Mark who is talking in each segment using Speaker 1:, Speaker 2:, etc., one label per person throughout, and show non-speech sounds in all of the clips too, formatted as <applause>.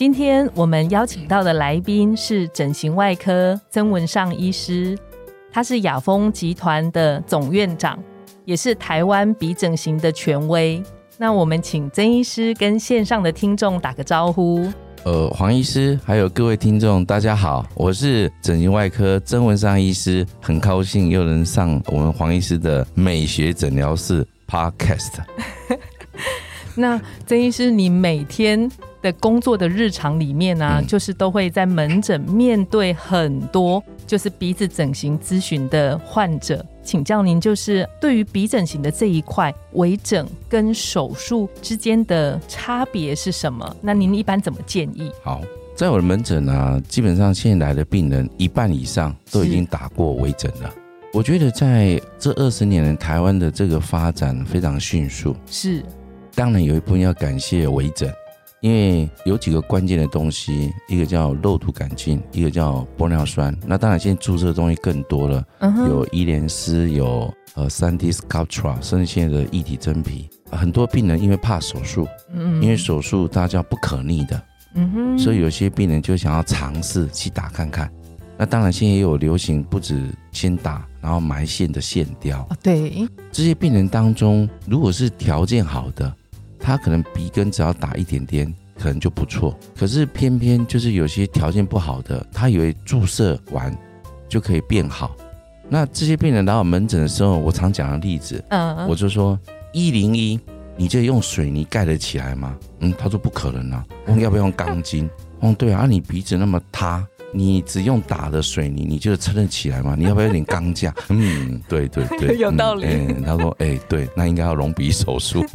Speaker 1: 今天我们邀请到的来宾是整形外科曾文尚医师，他是雅风集团的总院长，也是台湾鼻整形的权威。那我们请曾医师跟线上的听众打个招呼。
Speaker 2: 呃，黄医师，还有各位听众，大家好，我是整形外科曾文尚医师，很高兴又能上我们黄医师的美学诊疗室 Podcast。<laughs>
Speaker 1: 那曾医师，你每天？的工作的日常里面呢，就是都会在门诊面对很多就是鼻子整形咨询的患者，请教您，就是对于鼻整形的这一块，微整跟手术之间的差别是什么？那您一般怎么建议？
Speaker 2: 好，在我的门诊呢，基本上现在来的病人一半以上都已经打过微整了。我觉得在这二十年，台湾的这个发展非常迅速，
Speaker 1: 是，
Speaker 2: 当然有一部分要感谢微整。因为有几个关键的东西，一个叫肉毒杆菌，一个叫玻尿酸。那当然，现在注射的东西更多了，有伊莲丝，有呃三 D Sculptra，甚至现在的一体真皮。很多病人因为怕手术，嗯，因为手术大家叫不可逆的，嗯哼，所以有些病人就想要尝试去打看看。那当然，现在也有流行，不止先打，然后埋线的线雕。
Speaker 1: 对，
Speaker 2: 这些病人当中，如果是条件好的。他可能鼻根只要打一点点，可能就不错。可是偏偏就是有些条件不好的，他以为注射完就可以变好。那这些病人来我门诊的时候，我常讲的例子，嗯，我就说一零一，你这用水泥盖得起来吗？嗯，他说不可能啊。我要不要用钢筋？哦，对啊，你鼻子那么塌。你只用打的水泥，你就撑得起来吗？你要不要有点钢架？<laughs> 嗯，对对对，
Speaker 1: 有道理。
Speaker 2: 他说：“哎，对，那应该要隆鼻手术。<laughs> ”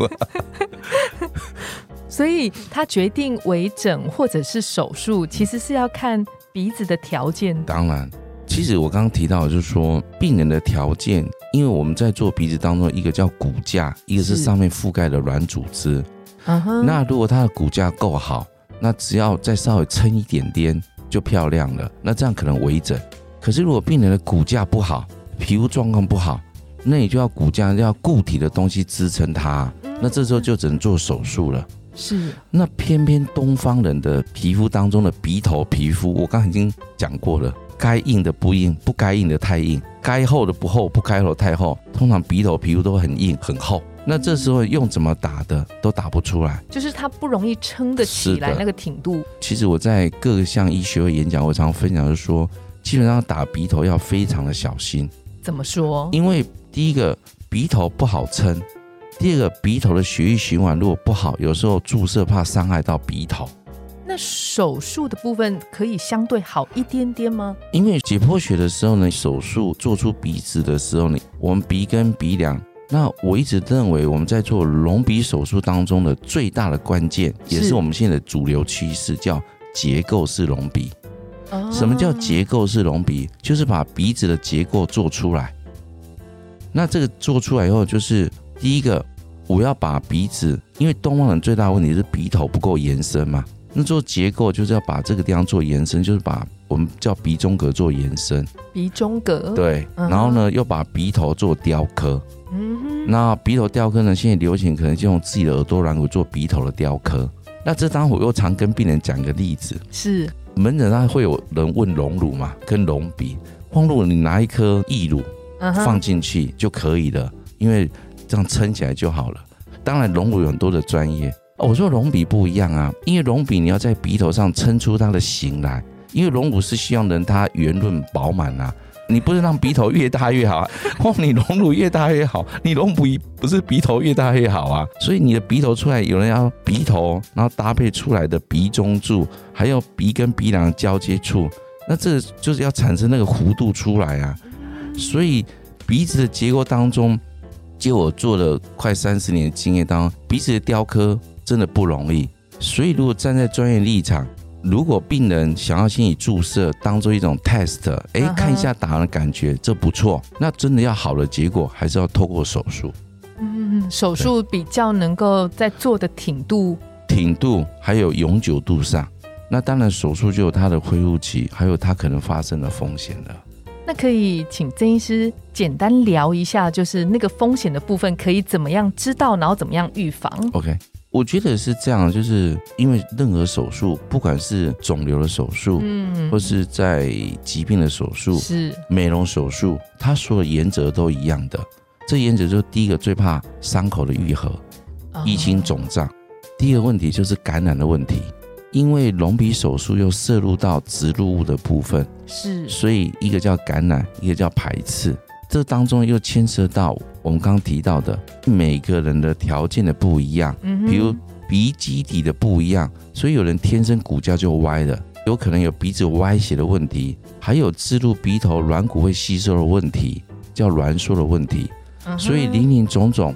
Speaker 1: 所以他决定微整或者是手术，其实是要看鼻子的条件。
Speaker 2: 当然，其实我刚刚提到就是说，病人的条件，因为我们在做鼻子当中，一个叫骨架，一个是上面覆盖的软组织。嗯哼。那如果他的骨架够好，那只要再稍微撑一点点。就漂亮了，那这样可能微整。可是如果病人的骨架不好，皮肤状况不好，那你就要骨架要固体的东西支撑它，那这时候就只能做手术了。
Speaker 1: 是，
Speaker 2: 那偏偏东方人的皮肤当中的鼻头皮肤，我刚已经讲过了，该硬的不硬，不该硬的太硬，该厚的不厚，不该厚太厚。通常鼻头皮肤都很硬很厚。那这时候用怎么打的都打不出来，
Speaker 1: 就是它不容易撑得起来那个挺度。
Speaker 2: 其实我在各项医学会演讲，我常分享是说，基本上打鼻头要非常的小心。
Speaker 1: 怎么说？
Speaker 2: 因为第一个鼻头不好撑，第二个鼻头的血液循环如果不好，有时候注射怕伤害到鼻头。
Speaker 1: 那手术的部分可以相对好一点点吗？
Speaker 2: 因为解剖学的时候呢，手术做出鼻子的时候呢，我们鼻根鼻梁。那我一直认为，我们在做隆鼻手术当中的最大的关键，也是我们现在的主流趋势，叫结构式隆鼻。什么叫结构式隆鼻？就是把鼻子的结构做出来。那这个做出来以后，就是第一个，我要把鼻子，因为东方人最大的问题是鼻头不够延伸嘛。那做结构就是要把这个地方做延伸，就是把我们叫鼻中隔做延伸。
Speaker 1: 鼻中隔。
Speaker 2: 对，然后呢，又把鼻头做雕刻。嗯哼，那鼻头雕刻呢？现在流行可能就用自己的耳朵软骨做鼻头的雕刻。那这当我又常跟病人讲一个例子，
Speaker 1: 是
Speaker 2: 门诊上会有人问隆乳嘛，跟隆鼻。光乳你拿一颗义乳放进去就可以了，因为这样撑起来就好了。当然隆乳有很多的专业，我说隆鼻不一样啊，因为隆鼻你要在鼻头上撑出它的形来，因为隆乳是希望人它圆润饱满啊。你不是让鼻头越大越好啊？哦，你隆乳越大越好，你隆鼻不是鼻头越大越好啊？所以你的鼻头出来，有人要鼻头，然后搭配出来的鼻中柱，还有鼻跟鼻梁交接处，那这就是要产生那个弧度出来啊。所以鼻子的结构当中，就我做了快三十年的经验当中，鼻子的雕刻真的不容易。所以如果站在专业立场，如果病人想要心理注射，当做一种 test，哎，看一下打的感觉，这不错。那真的要好的结果，还是要透过手术，
Speaker 1: 嗯，手术比较能够在做的挺度，
Speaker 2: 挺度还有永久度上。那当然，手术就有它的恢复期，还有它可能发生的风险了。
Speaker 1: 那可以请曾医师简单聊一下，就是那个风险的部分可以怎么样知道，然后怎么样预防
Speaker 2: ？OK，我觉得是这样，就是因为任何手术，不管是肿瘤的手术，
Speaker 1: 嗯。
Speaker 2: 或是在疾病的手术、
Speaker 1: 是。
Speaker 2: 美容手术，它所有原则都一样的。这原则就是第一个最怕伤口的愈合、淤青肿胀；第二个问题就是感染的问题，因为隆鼻手术又摄入到植入物的部分，
Speaker 1: 是。
Speaker 2: 所以一个叫感染，一个叫排斥。这当中又牵涉到我们刚刚提到的每个人的条件的不一样。
Speaker 1: 嗯
Speaker 2: 比如鼻基底的不一样，所以有人天生骨架就歪的，有可能有鼻子歪斜的问题，还有置入鼻头软骨会吸收的问题，叫挛缩的问题。
Speaker 1: 嗯
Speaker 2: 所以林林总总，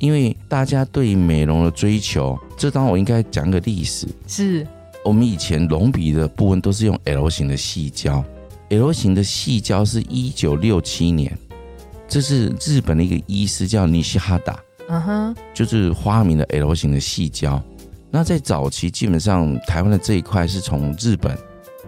Speaker 2: 因为大家对于美容的追求，这当我应该讲个历史。
Speaker 1: 是
Speaker 2: 我们以前隆鼻的部分都是用 L 型的细胶，L 型的细胶是一九六七年，这是日本的一个医师叫尼西哈达。
Speaker 1: 嗯哼
Speaker 2: 就是发明的 L 型的细胶。那在早期，基本上台湾的这一块是从日本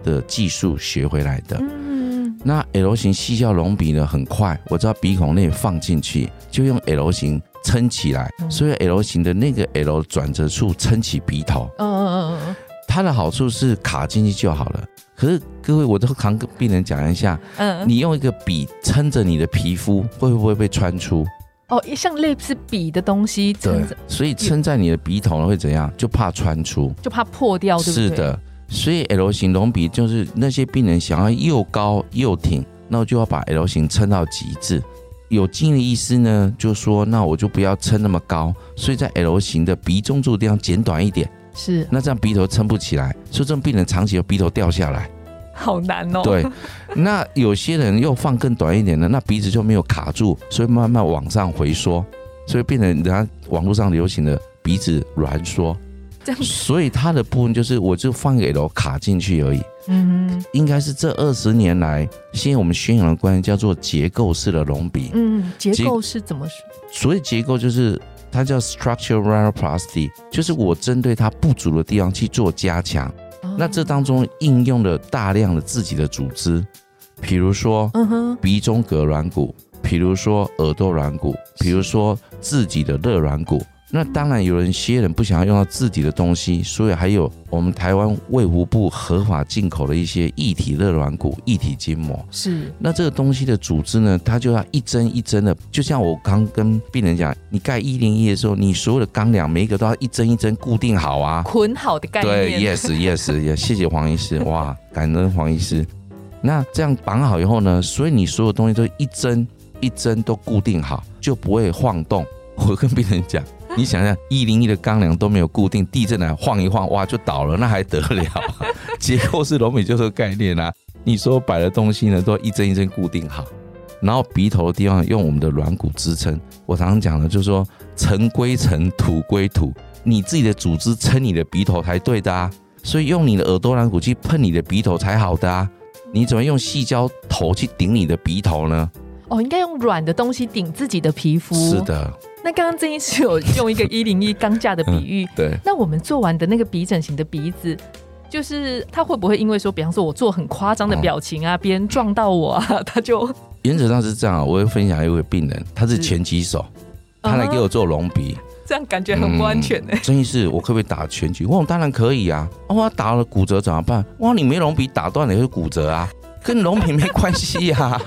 Speaker 2: 的技术学回来的。
Speaker 1: 嗯
Speaker 2: 那 L 型细胶隆鼻呢，很快，我知道鼻孔内放进去，就用 L 型撑起来，
Speaker 1: 嗯
Speaker 2: 所以 L 型的那个 L 转折处撑起鼻头。
Speaker 1: 嗯嗯嗯嗯
Speaker 2: 它的好处是卡进去就好了。可是各位，我都常跟病人讲一下，
Speaker 1: 嗯嗯，
Speaker 2: 你用一个笔撑着你的皮肤，会不会被穿出？
Speaker 1: 哦，像类似笔的东西撑
Speaker 2: 对
Speaker 1: 着，，
Speaker 2: 所以撑在你的鼻头呢会怎样？就怕穿出。
Speaker 1: 就怕破掉，对不对？
Speaker 2: 是，的，所以 L 型隆鼻就是那些病人想要又高又挺，那我就要把 L 型撑到极致。有经的意思呢就说，那我就不要撑那么高，所以在 L 型的鼻中柱地方剪短一点，
Speaker 1: 是
Speaker 2: 那这样鼻头撑不起来，所以这种病人长期有鼻头掉下来。
Speaker 1: 好难哦。
Speaker 2: 对，那有些人又放更短一点的，那鼻子就没有卡住，所以慢慢往上回缩，所以变成人家网络上流行的鼻子挛缩。
Speaker 1: 这样，
Speaker 2: 所以它的部分就是，我就放给楼卡进去而已。
Speaker 1: 嗯哼
Speaker 2: 应该是这二十年来，现在我们宣扬的观念叫做结构式的隆鼻。
Speaker 1: 嗯，结
Speaker 2: 结
Speaker 1: 构是怎么说？
Speaker 2: 所以结构，就是它叫 structural rhinoplasty，就是我针对它不足的地方去做加强。
Speaker 1: 哦
Speaker 2: 那这当中应用了大量的自己的组织，比如说鼻中隔软骨，比如说耳朵软骨，比如说自己的肋软骨。那当然，有人些人不想要用到自己的东西，所以还有我们台湾卫福部合法进口的一些一体热软骨、一体筋膜。
Speaker 1: 是
Speaker 2: 那这个东西的组织呢，它就要一针一针的，就像我刚跟病人讲，你盖一零一的时候，你所有的钢梁每一个都要一针一针固定好啊。
Speaker 1: 捆好的概
Speaker 2: 对
Speaker 1: 念。
Speaker 2: ，yes yes，也谢谢黄医师，哇，感恩黄医师。那这样绑好以后呢，所以你所有东西都一针一针都固定好，就不会晃动。我跟病人讲，你想想，一零一的钢梁都没有固定，地震来晃一晃，哇，就倒了，那还得了？<laughs> 结构式隆鼻就是个概念啊。你所有摆的东西呢，都一针一针固定好，然后鼻头的地方用我们的软骨支撑。我常常讲的就是说，尘归尘，土归土，你自己的组织撑你的鼻头才对的啊。所以用你的耳朵软骨去碰你的鼻头才好的啊。你怎么用细胶头去顶你的鼻头呢？
Speaker 1: 哦，应该用软的东西顶自己的皮肤。
Speaker 2: 是。的，
Speaker 1: 那刚刚曾医师有用一个一零一钢架的比喻，
Speaker 2: 对。
Speaker 1: 那我们做完的那个鼻整形的鼻子。就是他会不会因为说，比方说我做很夸张的表情啊，别、人撞到我啊，<laughs> 他就
Speaker 2: 原则上是这样啊，我会分享一位病人，他是
Speaker 1: 是
Speaker 2: 拳击手，他来给我做隆鼻，
Speaker 1: 这样感觉很不安全呢、
Speaker 2: 嗯郑医师，我可不可以打拳击？我说当然可以啊。哦，我打了骨折怎么办？哇，你没隆鼻打断了也是骨折啊，跟隆鼻没关系呀、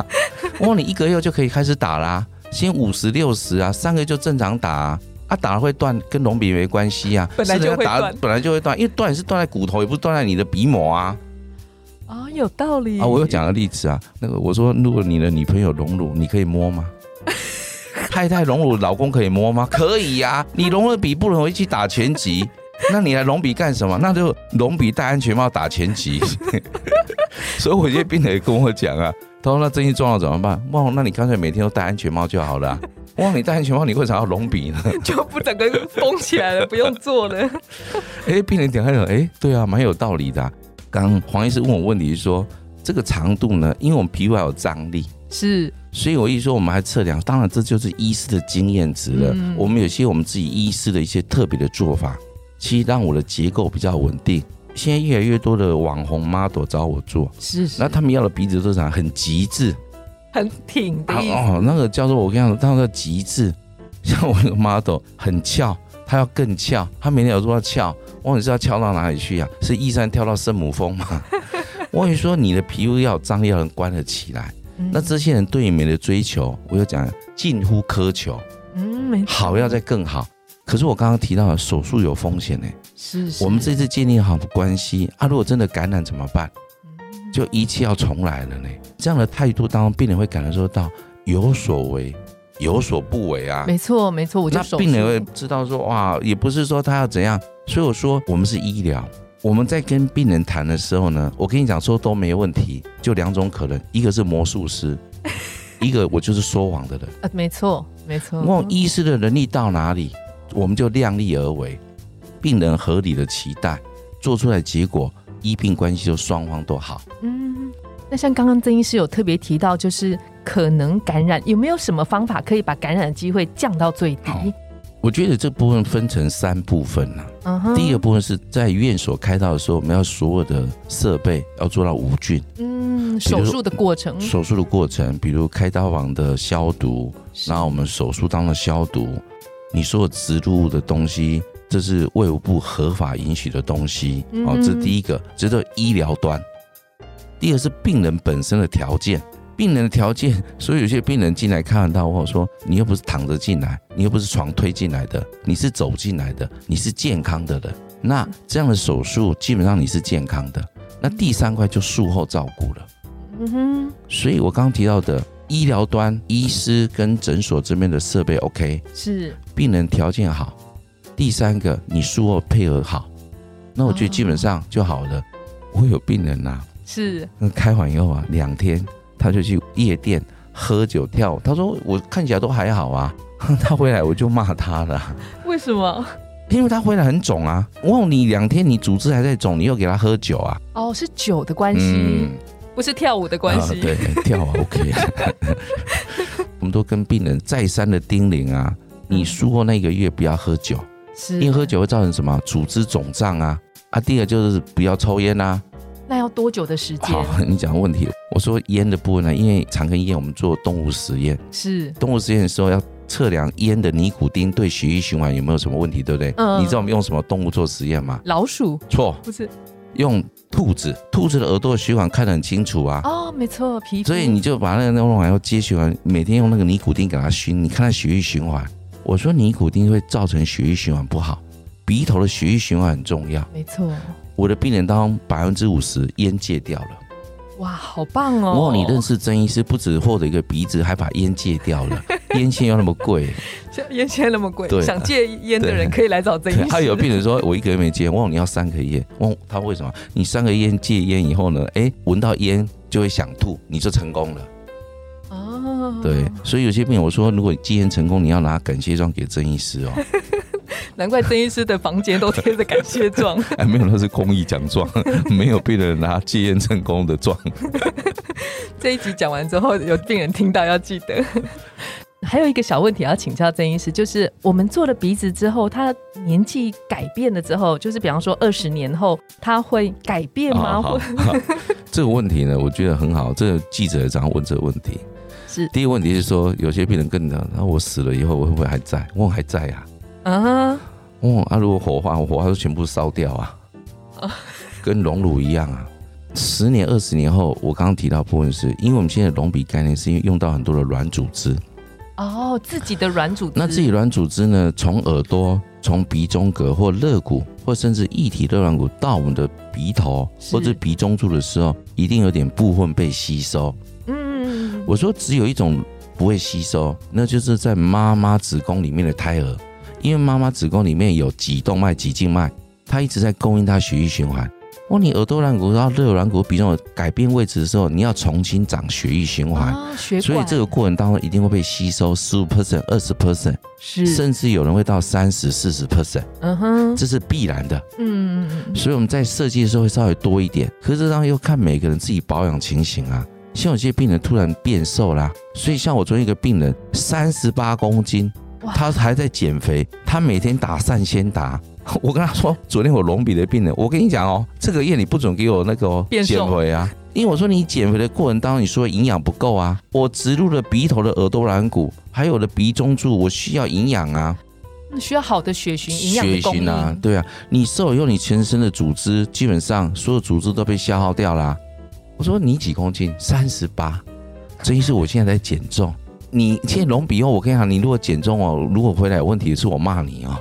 Speaker 2: 哇，<laughs> 你一个月就可以开始打啦、先五十六十啊，三个月就正常打啊。啊，打了会断，跟隆鼻没关系啊。
Speaker 1: 本来就会断
Speaker 2: 本来就会断，因为断是断在骨头，也不是断在你的鼻膜啊。
Speaker 1: 啊、有道理
Speaker 2: 啊，我又讲个例子啊，那个我说，如果你的女朋友隆乳，你可以摸吗？<laughs> 太太隆乳，老公可以摸吗？可以呀、你隆了鼻不能回去打拳击，那你来隆鼻干什么？那就隆鼻戴安全帽打拳击。<laughs> <laughs> 所以我有些病人也跟我讲啊，他说那真心撞了怎么办？哇，那你干脆每天都戴安全帽就好了啊、<laughs> 哇，你戴安全帽，你为啥要隆鼻呢？<laughs>
Speaker 1: 就不整个封起来了，不用做了。
Speaker 2: 哎，病人点开了，哎，对啊，蛮有道理的啊、刚黄医师问我问题是说，这个长度呢，因为我们皮肤还有张力，
Speaker 1: 是，
Speaker 2: 所以我一说我们还测量，当然这就是医师的经验值了。我们有些我们自己医师的一些特别的做法，其实让我的结构比较稳定。现在越来越多的网红 model 找我做，
Speaker 1: 是，
Speaker 2: 那他们要的鼻子都是很极致，
Speaker 1: 很挺的
Speaker 2: 哦。那个叫做我跟你讲，他说极致，<laughs> 像我那个 model 很翘，他要更翘，他每天有说要翘，我你是要翘到哪里去呀？是一山跳到圣母峰吗？<laughs> 我跟你说，你的皮肤要张力，要能关得起来。那这些人对美的追求，我就讲近乎苛求，嗯，好要再更好。可是我刚刚提到的手术有风险呢。
Speaker 1: 是，
Speaker 2: 我们这次建立好的关系啊，如果真的感染怎么办？就一切要重来了呢。这样的态度当中，病人会感受到有所为，有所不为啊。
Speaker 1: 没错，没错，我就
Speaker 2: 病人会知道说，哇，也不是说他要怎样。所以我说，我们是医疗，我们在跟病人谈的时候呢，我跟你讲说都没问题，就两种可能，一个是魔术师，<laughs> 一个我就是说谎的人。
Speaker 1: 呃，没错，没错。
Speaker 2: 问医师的能力到哪里，我们就量力而为。病人合理的期待做出来结果，医病关系就双方都好。
Speaker 1: 嗯，那像刚刚曾医师有特别提到，就是可能感染，有没有什么方法可以把感染的机会降到最低？
Speaker 2: 我觉得这部分分成三部分呢。嗯哼。第一个部分是在院所开刀的时候，我们要所有的设备要做到无菌。
Speaker 1: 嗯，手术的过程。
Speaker 2: 手术的过程，比如开刀房的消毒，然后我们手术当的消毒，你所有植入的东西。这是卫务部合法允许的东西哦，这是第一个，这是医疗端。第二是病人本身的条件，病人的条件，所以有些病人进来看到我说，你又不是躺着进来，你又不是床推进来的，你是走进来的，你是健康的人，那这样的手术基本上你是健康的。那第三块就术后照顾了。嗯哼，所以我刚刚提到的医疗端，医师跟诊所这边的设备 OK，
Speaker 1: 是
Speaker 2: 病人条件好。第三个，你术后配合好，那我觉得基本上就好了。我有病人呐，
Speaker 1: 是那
Speaker 2: 开完以后啊，两天他就去夜店喝酒跳。他说我看起来都还好啊，<laughs> 他回来我就骂他了。
Speaker 1: 为什么？
Speaker 2: 因为他回来很肿啊。问你两天你组织还在肿，你又给他喝酒啊？
Speaker 1: 哦，是酒的关系，不是跳舞的关系。
Speaker 2: 对，跳 OK。<laughs> 我们都跟病人再三的叮咛啊，你术后那一个月不要喝酒。因为喝酒会造成什么组织肿胀啊啊！第二就是不要抽烟呐。
Speaker 1: 那要多久的时间？
Speaker 2: 好，<laughs> 你讲问题。我说烟的部分呢，因为长庚医院我们做动物实验，
Speaker 1: 是
Speaker 2: 动物实验的时候要测量烟的尼古丁对血液循环有没有什么问题，对不对？嗯。你知道我们用什么动物做实验吗？
Speaker 1: 老鼠？
Speaker 2: 错，
Speaker 1: 不是。
Speaker 2: 用兔子，兔子的耳朵循环看得很清楚啊。
Speaker 1: 哦，没错，皮。
Speaker 2: 所以你就把那个弄完要接循环，每天用那个尼古丁给它熏，你看它血液循环。我说尼古丁会造成血液循环不好，鼻头的血液循环很重要。
Speaker 1: 没错，
Speaker 2: 我的病人当中百分之五十烟戒掉了。
Speaker 1: 哇，好棒哦！
Speaker 2: 哇，你认识曾医师，不止获得一个鼻子，还把烟戒掉了。<laughs> 烟线又那么贵，
Speaker 1: 烟线那么贵，想戒烟的人可以来找曾医师。
Speaker 2: 他有病人说，我一个月没戒，问你要三个月，问他为什么？你三个月戒烟以后呢？哎，闻到烟就会想吐，你就成功了。对，所以有些病人我说，如果戒烟成功，你要拿感谢状给曾医师哦。<laughs>
Speaker 1: 难怪曾医师的房间都贴着感谢状。<laughs>
Speaker 2: 哎，没有，那是公益奖状，<laughs> 没有病人拿戒烟成功的状。
Speaker 1: 这一集讲完之后，有病人听到要记得。还有一个小问题要请教曾医师，就是我们做了鼻子之后，他年纪改变了之后，就是比方说二十年后，他会改变吗？
Speaker 2: 这个问题呢，我觉得很好。这个记者也常问这个问题。
Speaker 1: 是
Speaker 2: 第一个问题是说，有些病人跟讲，那我死了以后，我会不会还在？我还在呀。啊。哦，啊，如果火化，我火化就全部烧掉啊。<laughs> 跟熔乳一样啊。十年、二十年后，我刚刚提到部分是，因为我们现在隆鼻概念是因为用到很多的软组织。
Speaker 1: 哦，自己的软组织。
Speaker 2: 那自己软组织呢？从耳朵、从鼻中隔或肋骨，或甚至异体肋软骨到我们的鼻头或者鼻中柱的时候，一定有点部分被吸收。我说只有一种不会吸收，那就是在妈妈子宫里面的胎儿，因为妈妈子宫里面有几动脉、几静脉，它一直在供应它血液循环。哦，你耳朵软骨到肋软骨比重改变位置的时候，你要重新长血液循环，所以这个过程当中一定会被吸收十五 percent、二十 percent，
Speaker 1: 是，
Speaker 2: 甚至有人会到三十、四十 percent，嗯哼，这是必然的，嗯嗯嗯，所以我们在设计的时候会稍微多一点，可是这样又看每个人自己保养情形啊，像有些病人突然变瘦啦，所以像我昨天一个病人三十八公斤，他还在减肥，他每天打散先打。<laughs> 我跟他说，昨天我隆鼻的病人，我跟你讲哦，这个月你不准给我那个减肥啊，因为我说你减肥的过程当中，你说营养不够啊，我植入了鼻头的耳朵软骨，还有我的鼻中柱，我需要营养啊，
Speaker 1: 需要好的血循营养血循啊，
Speaker 2: 对啊，你瘦以后，你全身的组织基本上所有组织都被消耗掉了。我说你几公斤？三十八，曾医师我现在在减重。你现在隆鼻后，我跟你讲，你如果减重哦，如果回来有问题，是我骂你哦。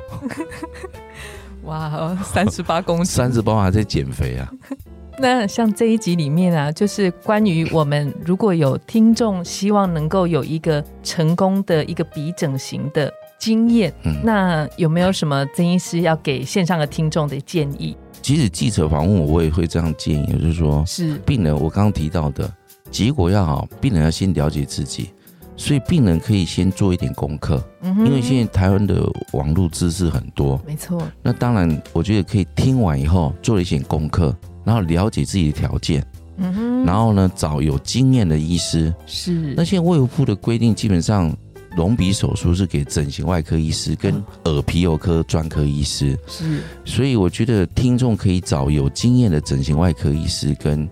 Speaker 2: <laughs>
Speaker 1: 哇，三十八公斤，
Speaker 2: 三十八还在减肥啊？<laughs>
Speaker 1: 那像这一集里面啊，就是关于我们如果有听众希望能够有一个成功的一个鼻整形的经验，那有没有什么曾医师要给线上的听众的建议？
Speaker 2: 即使记者访问我，我也会这样建议，就是说，
Speaker 1: 是
Speaker 2: 病人，我刚刚提到的结果要好，病人要先了解自己。所以病人可以先做一点功课，因为现在台湾的网络知识很多，
Speaker 1: 没错。
Speaker 2: 那当然，我觉得可以听完以后做一些功课，然后了解自己的条件，嗯哼，然后呢找有经验的医师。
Speaker 1: 是。
Speaker 2: 那现在卫福部的规定，基本上隆鼻手术是给整形外科医师跟耳鼻喉科专科医师。
Speaker 1: 是。
Speaker 2: 所以我觉得听众可以找有经验的整形外科医师跟。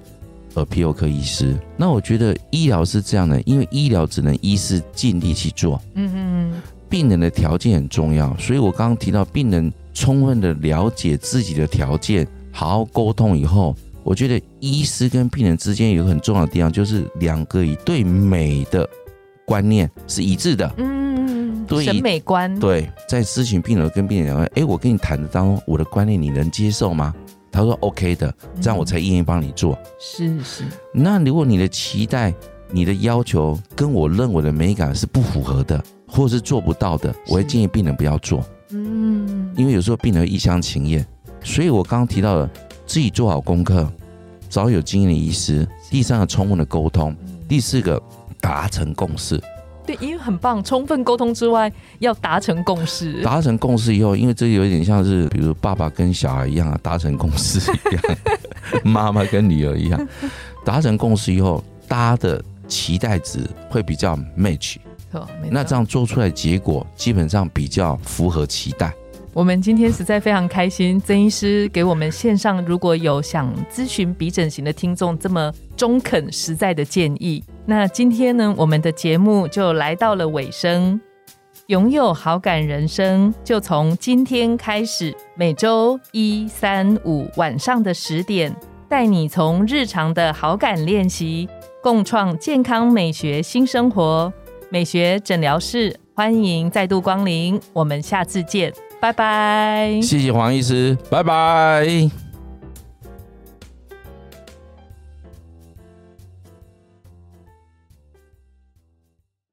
Speaker 2: 耳鼻喉科医师，那我觉得医疗是这样的，因为医疗只能医师尽力去做，嗯嗯，病人的条件很重要，所以我刚刚提到病人充分的了解自己的条件，好好沟通以后，我觉得医师跟病人之间有个很重要的地方，就是两个以对美的观念是一致的，
Speaker 1: 嗯，对审美观，
Speaker 2: 对，在咨询病人跟病人讲，哎，我跟你谈的当中，我的观念你能接受吗？他说 OK 的，这样我才愿意帮你做。
Speaker 1: 是是。
Speaker 2: 那如果你的期待、你的要求跟我认为的美感是不符合的，或者是做不到的，我会建议病人不要做。嗯。因为有时候病人一厢情愿，所以我刚刚提到的，自己做好功课，找有经验的医师。第三个，充分的沟通。第四个，达成共识。
Speaker 1: 对，因为很棒，充分沟通之外，要达成共识。
Speaker 2: 达成共识以后，因为这有点像是，比如爸爸跟小孩一样啊，达成共识一样，<laughs> 妈妈跟女儿一样，达成共识以后，大家的期待值会比较 match。那这样做出来结果，基本上比较符合期待。
Speaker 1: 我们今天实在非常开心，曾医师给我们线上如果有想咨询鼻整形的听众这么中肯实在的建议。那今天呢，我们的节目就来到了尾声。拥有好感人生，就从今天开始，每周一、三、五晚上的十点，带你从日常的好感练习，共创健康美学新生活。美学诊疗室，欢迎再度光临，我们下次见。拜拜，
Speaker 2: 谢谢黄医师，拜拜。